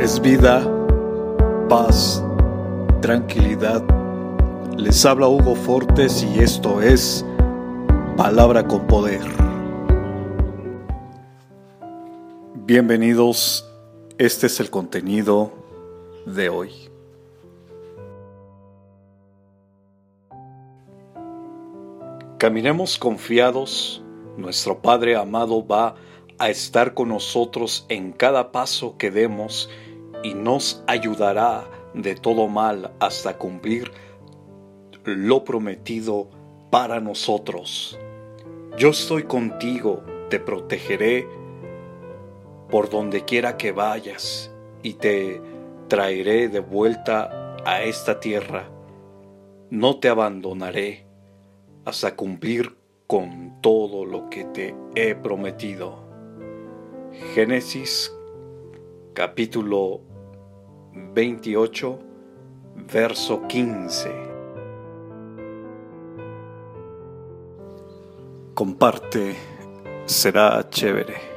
es vida, paz, tranquilidad. Les habla Hugo Fortes y esto es Palabra con Poder. Bienvenidos, este es el contenido de hoy. Caminemos confiados, nuestro Padre amado va a estar con nosotros en cada paso que demos y nos ayudará de todo mal hasta cumplir lo prometido para nosotros. Yo estoy contigo, te protegeré por donde quiera que vayas y te traeré de vuelta a esta tierra. No te abandonaré hasta cumplir con todo lo que te he prometido. Génesis capítulo 28, verso 15. Comparte, será chévere.